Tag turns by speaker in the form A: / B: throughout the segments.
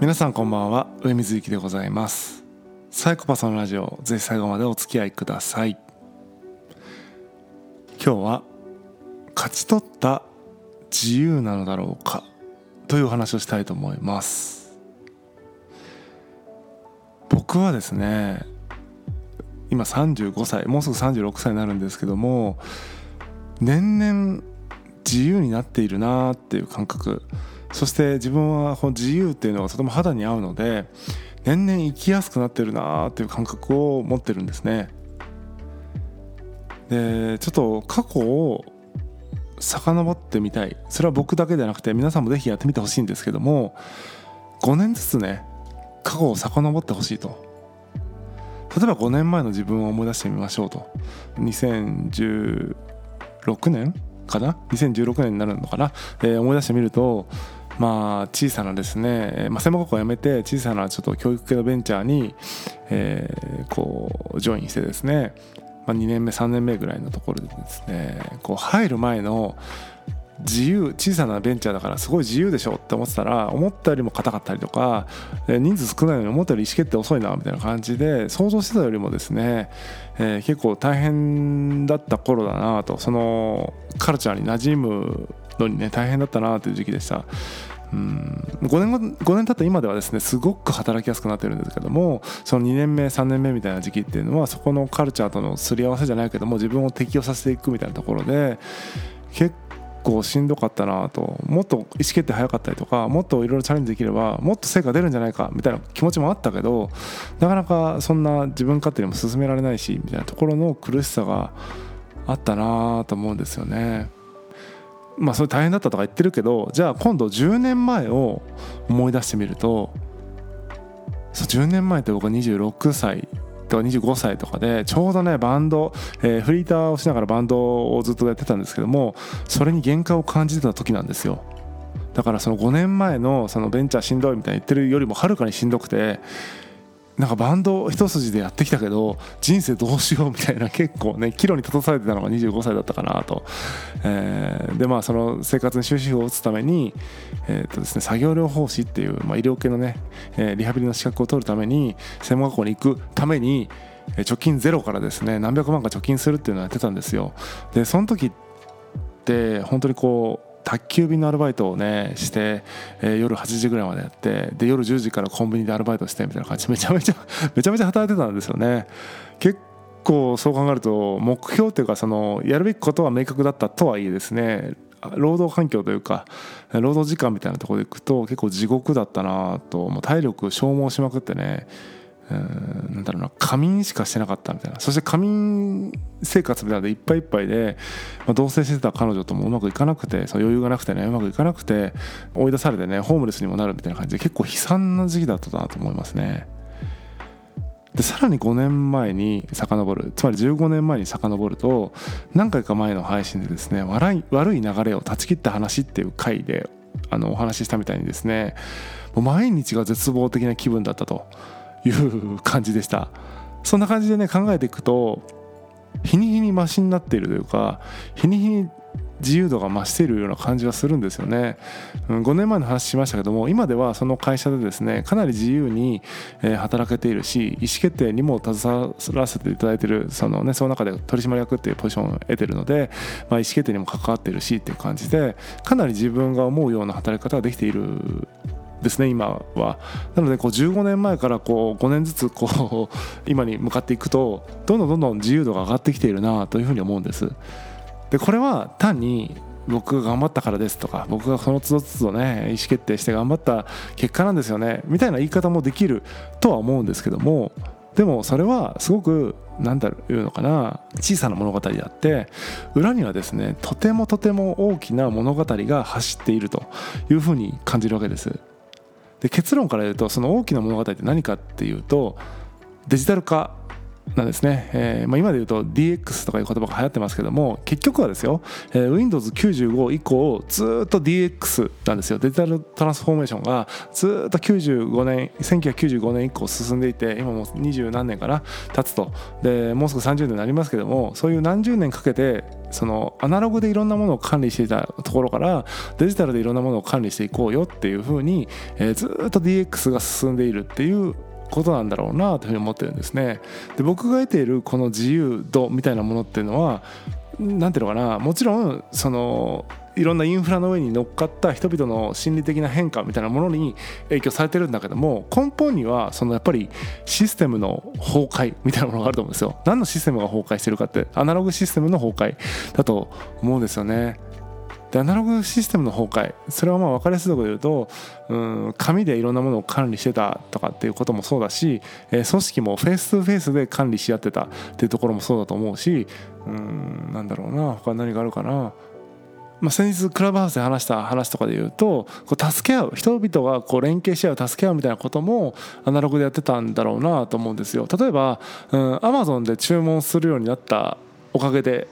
A: 皆さんこんばんは。上水幸でございます。サイコパスのラジオぜひ最後までお付き合いください。今日は勝ち取った自由なのだろうかというお話をしたいと思います。僕はですね今35歳もうすぐ36歳になるんですけども年々自由になっているなっていう感覚そして自分はこの自由っていうのがとても肌に合うので年々生きやすくなってるなっていう感覚を持ってるんですね。でちょっと過去を遡ってみたい。それは僕だけではなくて皆さんもぜひやってみてほしいんですけども5年ずつね過去を遡ってほしいと。例えば5年前の自分を思い出してみましょうと。2016年かな？2016年になるのかな、えー、思い出してみるとまあ小さなですね、まあ、専門学校を辞めて小さなちょっと教育系のベンチャーに、えー、こうジョインしてですね、まあ、2年目3年目ぐらいのところでですねこう入る前の自由小さなベンチャーだからすごい自由でしょって思ってたら思ったよりも硬かったりとか人数少ないのに思ったより意思決定遅いなみたいな感じで想像してたよりもですね、えー、結構大変だった頃だなとそのカルチャーに馴染むのにね大変だったなという時期でした。うん5年後5年経った今ではですねすごく働きやすくなってるんですけどもその2年目3年目みたいな時期っていうのはそこのカルチャーとのすり合わせじゃないけども自分を適応させていくみたいなところで結構しんどかったなともっと意思決定早かったりとかもっといろいろチャレンジできればもっと成果出るんじゃないかみたいな気持ちもあったけどなかなかそんな自分勝手にも進められないしみたいなところの苦しさがあったなと思うんですよね。まあそれ大変だったとか言ってるけどじゃあ今度10年前を思い出してみるとそう10年前って僕26歳とか25歳とかでちょうどねバンド、えー、フリーターをしながらバンドをずっとやってたんですけどもそれに限界を感じてた時なんですよ。だからその5年前のそのベンチャーしんどいみたいに言ってるよりもはるかにしんどくてなんかバンド一筋でやってきたけど人生どうしようみたいな結構ね岐路に立たされてたのが25歳だったかなと、えー、でまあその生活に終止符を打つために、えーとですね、作業療法士っていう、まあ、医療系のね、えー、リハビリの資格を取るために専門学校に行くために貯金ゼロからですね何百万か貯金するっていうのをやってたんですよ。でその時って本当にこう宅急便のアルバイトをねして、えー、夜8時ぐらいまでやってで夜10時からコンビニでアルバイトしてみたいな感じ。めちゃめちゃめちゃめちゃ働いてたんですよね。結構そう考えると目標っていうかそのやるべきことは明確だったとはいえですね労働環境というか労働時間みたいなところでいくと結構地獄だったなともう体力消耗しまくってねなんだろうな仮眠しかしてなかったみたいな。そして仮眠生活みたいでいっぱいいっぱいで、まあ、同棲してた彼女ともうまくいかなくてそう余裕がなくてねうまくいかなくて追い出されてねホームレスにもなるみたいな感じで結構悲惨な時期だったなと思いますね。でさらに5年前に遡る。つまり15年前に遡ると何回か前の配信でですね悪い悪い流れを断ち切った話っていう回であのお話ししたみたいにですねもう毎日が絶望的な気分だったと。いう感じでした。そんな感じでね考えていくと日に日にマシになっているというか日に日に自由度が増しているような感じはするんですよね、うん、5年前の話しましたけども今ではその会社でですねかなり自由に働けているし意思決定にも携わらせていただいているその,、ね、その中で取締役っていうポジションを得てるので、まあ、意思決定にも関わっているしっていう感じでかなり自分が思うような働き方ができているですね今は。なのでこう15年前からこう5年ずつこう 今に向かっていくとどんどんどんどん自由度が上がってきているなというふうに思うんです。でこれは単に僕が頑張ったからですとか僕がその都度都度ね意思決定して頑張った結果なんですよねみたいな言い方もできるとは思うんですけどもでもそれはすごく何だろういうのかな小さな物語であって裏にはですねとてもとても大きな物語が走っているというふうに感じるわけです。で結論から言うとその大きな物語って何かっていうとデジタル化なんですね、えーまあ、今で言うと DX とかいう言葉が流行ってますけども結局はですよ、えー、Windows95 以降ずっと DX なんですよ。デジタルトランスフォーメーションがずっと95年1995年以降進んでいて今もう二十何年かな経つと。でもうすぐ30年になりますけどもそういう何十年かけてそのアナログでいろんなものを管理していたところからデジタルでいろんなものを管理していこうよっていうふうに、えー、ずっと DX が進んでいるっていうことなんだろうなというふうに思ってるんですね。で僕が得ているこの自由度みたいなものっていうのは何ていうのかなもちろんそのいろんなインフラの上に乗っかった人々の心理的な変化みたいなものに影響されてるんだけども根本にはそのやっぱりシステムの崩壊みたいなものがあると思うんですよ何のシステムが崩壊してるかってアナログシステムの崩壊だと思うんですよねでアナログシステムの崩壊。それはまあ分かりやすいところで言うとうん紙でいろんなものを管理してたとかっていうこともそうだし、えー、組織もフェイス2フェイスで管理し合ってたっていうところもそうだと思うしうんなんだろうな。他何があるかな。まあ、先日クラブハウスで話した話とかで言うとこう助け合う。人々がこう連携し合う助け合うみたいなこともアナログでやってたんだろうなと思うんですよ。例えば、アマゾンで注文するようになったおかげで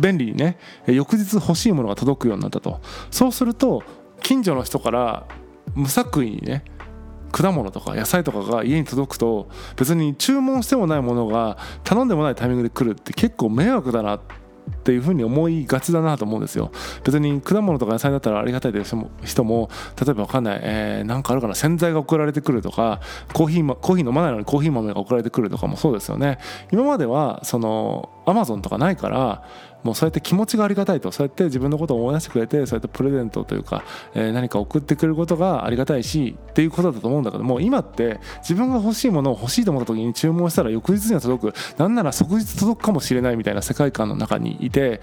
A: 便利にね翌日欲しいものが届くようになったと。そうすると近所の人から無作為にね果物とか野菜とかが家に届くと別に注文してもないものが頼んでもないタイミングで来るって結構迷惑だなっていうふうに思いがちだなと思うんですよ。別に果物とか野菜だったらありがたい人も人も例えば分かんない、えー、なんかあるかな洗剤が送られてくるとかコーヒーコーヒー飲まないのにコーヒー豆が送られてくるとかもそうですよね。今まではそのアマゾンとかないからもうそうやって気持ちがありがたいとそうやって自分のことを思い出してくれてそうやってプレゼントというか、えー、何か送ってくれることがありがたいしっていうことだと思うんだけども今って自分が欲しいものを欲しいと思った時に注文したら翌日には届くなんなら即日届くかもしれないみたいな世界観の中にいて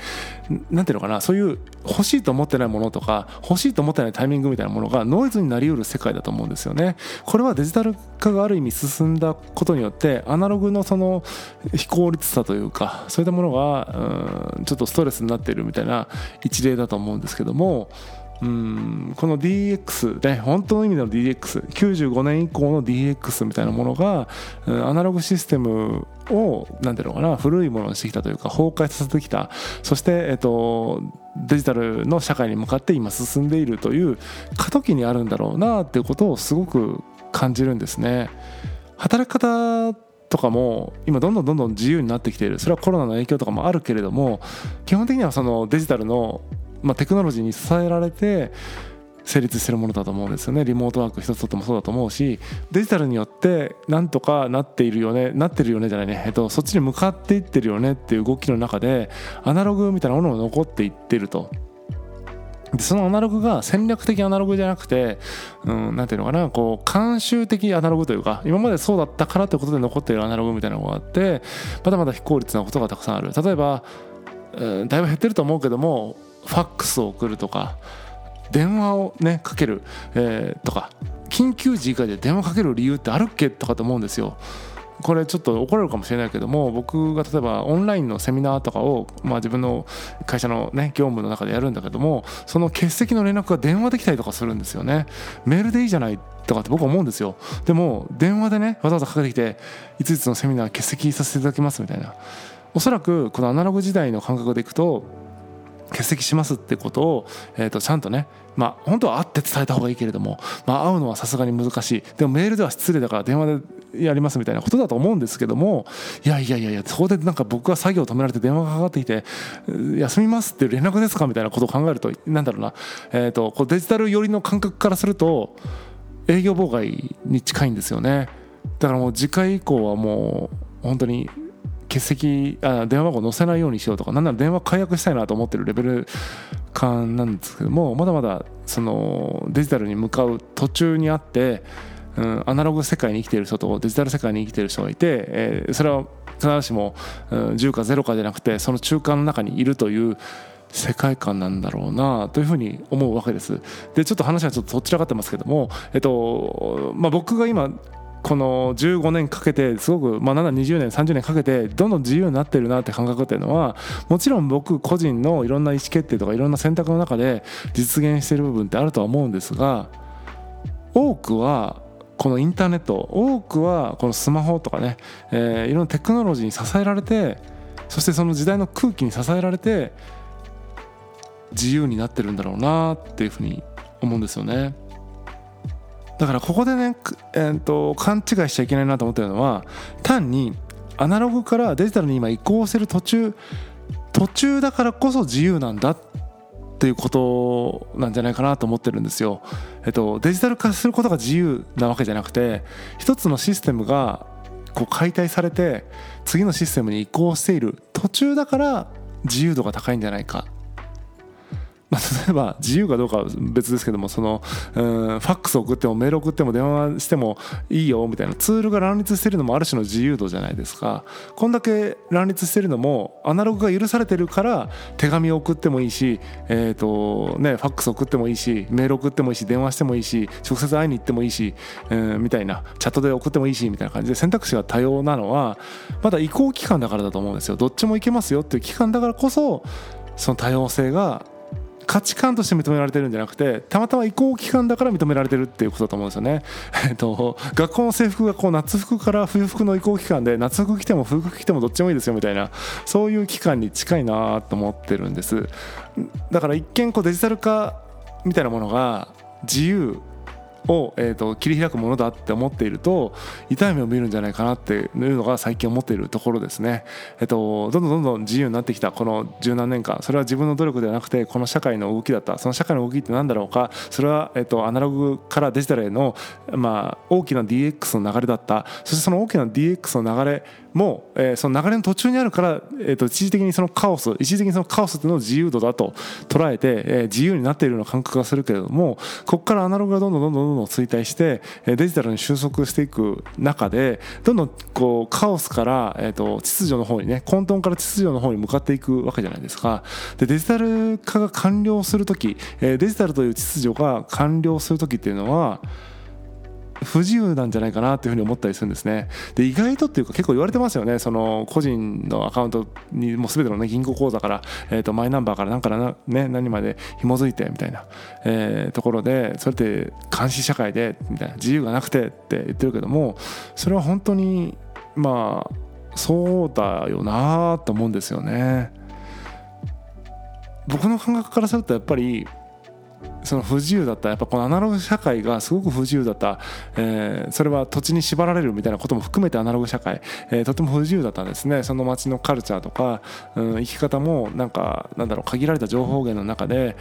A: 何ていうのかなそういう欲しいと思ってないものとか欲しいと思ってないタイミングみたいなものがノイズになりうる世界だと思うんですよね。これはデジタル化がある意味進んだことによってアナログのその非効率さというかそういったものがうんちょっとストレスになっているみたいな一例だと思うんですけどもうんこの DX ね本当の意味での DX95 年以降の DX みたいなものがアナログシステムを何ていうのかな古いものにしてきたというか崩壊させてきた。そしてえっとデジタルの社会に向かって今進んでいるという過渡期にあるんだろうなっていうことをすごく感じるんですね。働き方とかも今どんどんどんどん自由になってきている。それはコロナの影響とかもあるけれども基本的にはそのデジタルの、まあ、テクノロジーに支えられて成立してるものだと思うんですよね。リモートワーク一つとってもそうだと思うしデジタルによってなんとかなっているよねなってるよねじゃないね、えっと、そっちに向かっていってるよねっていう動きの中でアナログみたいなものも残っていってると。でそのアナログが戦略的アナログじゃなくて、うん、なんていうのかな、こう、慣習的アナログというか、今までそうだったからということで残っているアナログみたいなのがあって、まだまだ非効率なことがたくさんある。例えば、うん、だいぶ減ってると思うけども、ファックスを送るとか、電話をね、かける、えー、とか、緊急時以外で電話かける理由ってあるっけとかと思うんですよ。これちょっと怒られるかもしれないけども僕が例えばオンラインのセミナーとかを、まあ、自分の会社の、ね、業務の中でやるんだけどもその欠席の連絡が電話できたりとかするんですよね。メールでいいじゃないとかって僕は思うんですよ。でも電話でねわざわざかけてきていついつのセミナー欠席させていただきますみたいな。おそらくこのアナログ時代の感覚でいくと欠席しますってことを、えー、とちゃんとねまあ本当は会って伝えた方がいいけれども、まあ、会うのはさすがに難しい。でもメールでは失礼だから電話でやりますみたいなことだと思うんですけどもいやいやいやいやそこでなんか僕が作業止められて電話がかかってきて「休みます」って連絡ですかみたいなことを考えるとなんだろうな、えー、とこうデジタル寄りの感覚からすると営業妨害に近いんですよね。だからもう次回以降はもう本当に欠席あ電話番号載せないようにしようとかなんなら電話解約したいなと思ってるレベル感なんですけどもまだまだそのデジタルに向かう途中にあって、うん、アナログ世界に生きている人とデジタル世界に生きている人がいて、えー、それは必ずしも、うん、10か0かじゃなくてその中間の中にいるという世界観なんだろうなというふうに思うわけです。でちょっと話はちょっとどちらかってますけども、えっとまあ、僕が今この15年かけてすごく、まあな20年30年かけてどんどん自由になってるなって感覚っていうのはもちろん僕個人のいろんな意思決定とかいろんな選択の中で実現してる部分ってあるとは思うんですが多くはこのインターネット多くはこのスマホとかね、えー、いろんなテクノロジーに支えられてそしてその時代の空気に支えられて自由になってるんだろうなっていうふうに思うんですよね。だからここでね、えーと、勘違いしちゃいけないなと思ってるのは単にアナログからデジタルに今移行してる途中途中だからこそ自由なんだっていうことなんじゃないかなと思ってるんですよ。えっと、デジタル化することが自由なわけじゃなくて一つのシステムがこう解体されて次のシステムに移行している途中だから自由度が高いんじゃないかまあ、例えば自由かどうかは別ですけどもそのうんファックス送ってもメール送っても電話してもいいよみたいなツールが乱立してるのもある種の自由度じゃないですか。こんだけ乱立してるのもアナログが許されてるから手紙を送ってもいいし、えーとね、ファックス送ってもいいしメール送ってもいいし電話してもいいし直接会いに行ってもいいし、えー、みたいなチャットで送ってもいいしみたいな感じで選択肢が多様なのはまだ移行期間だからだと思うんですよ。どっちもいけますよっていう期間だからこそその多様性が価値観として認められてるんじゃなくてたまたま移行期間だから認められてるっていうことだと思うんですよね。えっと、学校の制服がこう夏服から冬服の移行期間で夏服着ても冬服着てもどっちもいいですよみたいなそういう期間に近いなと思ってるんですだから一見こうデジタル化みたいなものが自由を、えーと、切り開くものだって思っていると痛い目を見るんじゃないかなっていうのが最近思っているところですね。えっ、ー、と、どんどんどんどん自由になってきたこの十何年間。それは自分の努力ではなくてこの社会の動きだった。その社会の動きって何だろうか。それは、えーと、アナログからデジタルへの、まあ、大きな DX の流れだった。そしてその大きな DX の流れも、えー、その流れの途中にあるから、えーと、一時的にそのカオス一時的にそのカオスっていうのを自由度だと捉えて、えー、自由になっているような感覚がするけれどもここからアナログがどんどんどんどんどん衰退してデジタルに収束していく中でどんどんこうカオスから、えーと、秩序の方にね混沌から秩序の方に向かっていくわけじゃないですかでデジタル化が完了する時えデジタルという秩序が完了する時っていうのは不自由なんじゃないかなというふうに思ったりするんですね。で意外とっていうか結構言われてますよねその個人のアカウントにもう全ての、ね、銀行口座から、えー、とマイナンバーから何からな、ね、何まで紐づいてみたいな、えー、ところでそれって監視社会でみたいな自由がなくてって言ってるけどもそれは本当にまあそうだよなと思うんですよね。僕の感覚からするとやっぱりその不自由だった。やっぱこのアナログ社会がすごく不自由だった、えー、それは土地に縛られるみたいなことも含めてアナログ社会、えー、とても不自由だったんですね。その街のカルチャーとか、うん、生き方もなんかなんだろう限られた情報源の中で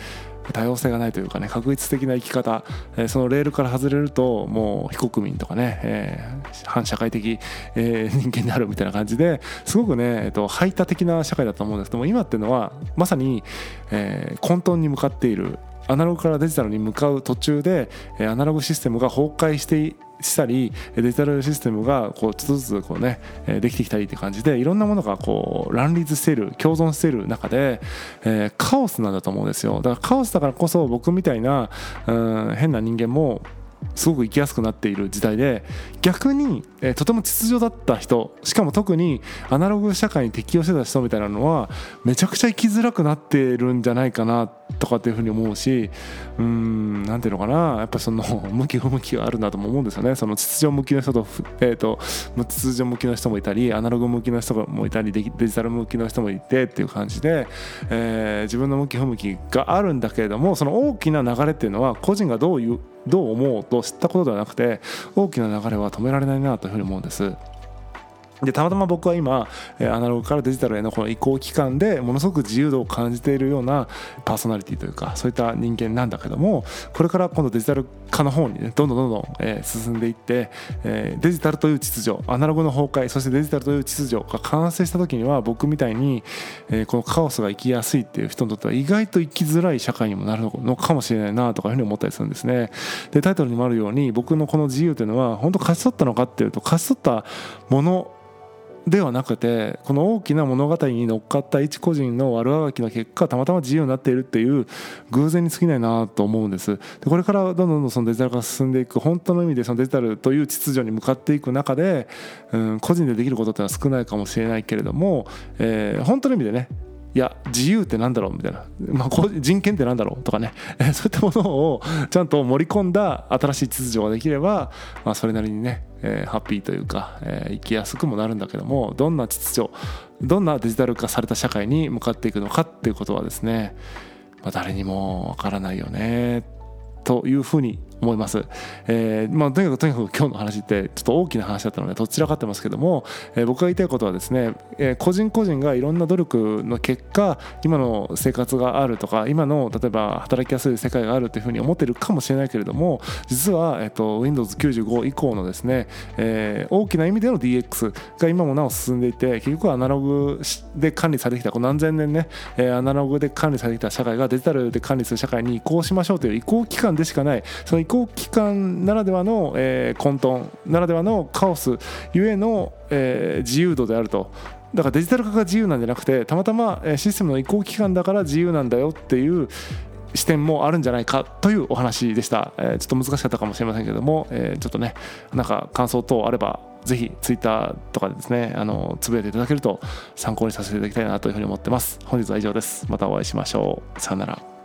A: 多様性がないというかね確率的な生き方、えー、そのレールから外れるともう非国民とかね、えー、反社会的、えー、人間になるみたいな感じですごくね、えーと、排他的な社会だと思うんです。けども今っていうのはまさに、え、混沌に向かっているアナログからデジタルに向かう途中でアナログシステムが崩壊してしたりデジタルシステムがこうちょっとずつこうねできてきたりって感じでいろんなものがこう乱立している共存している中で、えー、カオスなんだと思うんですよ。だからカオスだからこそ僕みたいな、うん、変な人間もすごく生きやすくなっている時代で逆に、えー、とても秩序だった人しかも特にアナログ社会に適応してた人みたいなのはめちゃくちゃ生きづらくなってるんじゃないかなとかっていうふうに思うしうんなんていうのかなやっぱその 向き不向きがあるなとも思うんですよね。その秩序向きの人と,、えーと、秩序向きの人もいたりアナログ向きの人もいたりデジタル向きの人もいてっていう感じで、えー、自分の向き不向きがあるんだけれどもその大きな流れっていうのは個人がどういうどう思うと知ったことではなくて大きな流れは止められないなというふうに思うんです。でたまたま僕は今アナログからデジタルへのこの移行期間でものすごく自由度を感じているようなパーソナリティというかそういった人間なんだけどもこれから今度デジタル化の方にねどんどんどんどん、え進んでいって、えデジタルという秩序アナログの崩壊そしてデジタルという秩序が完成した時には僕みたいに、えこのカオスが生きやすいっていう人にとっては意外と生きづらい社会にもなるのかもしれないなとかいうふうに思ったりするんですね。でタイトルにもあるように僕のこの自由というのは本当勝ち取ったのかっていうと勝ち取ったものではなくてこの大きな物語に乗っかった一個人の悪あがきの結果たまたま自由になっているっていう偶然に過ぎないなと思うんです。でこれからどんどんどんそのデジタル化が進んでいく本当の意味でそのデジタルという秩序に向かっていく中で、うん、個人でできることってのは少ないかもしれないけれども、えー、本当の意味でねいや自由ってなんだろうみたいな、まあ、人権ってなんだろうとかね。そういったものをちゃんと盛り込んだ新しい秩序ができれば、まあ、それなりにね、えー、ハッピーというか、えー、生きやすくもなるんだけどもどんな秩序どんなデジタル化された社会に向かっていくのかっていうことはですね、まあ、誰にもわからないよねというふうに思います。えー、まあ、とにかくとにかく今日の話ってちょっと大きな話だったのでどちらかってますけども、えー、僕が言いたいことはですね、えー、個人個人がいろんな努力の結果今の生活があるとか今の例えば働きやすい世界があるというふうに思ってるかもしれないけれども実は、えーと、Windows95 以降のですね、えー、大きな意味での DX が今もなお進んでいて結局アナログで管理されてきたこの何千年ね、えー、アナログで管理されてきた社会がデジタルで管理する社会に移行しましょうという移行期間でしかないその移行期間ならではの、えー、混沌ならではのカオスゆえの、えー、自由度であると。だからデジタル化が自由なんじゃなくてたまたまシステムの移行期間だから自由なんだよっていう視点もあるんじゃないかというお話でした、えー、ちょっと難しかったかもしれませんけども、えー、ちょっとねなんか感想等あればぜひツイッターとかでですねあのつぶやいていただけると参考にさせていただきたいなというふうに思ってます。本日は以上です。またお会いしましょう。さよなら。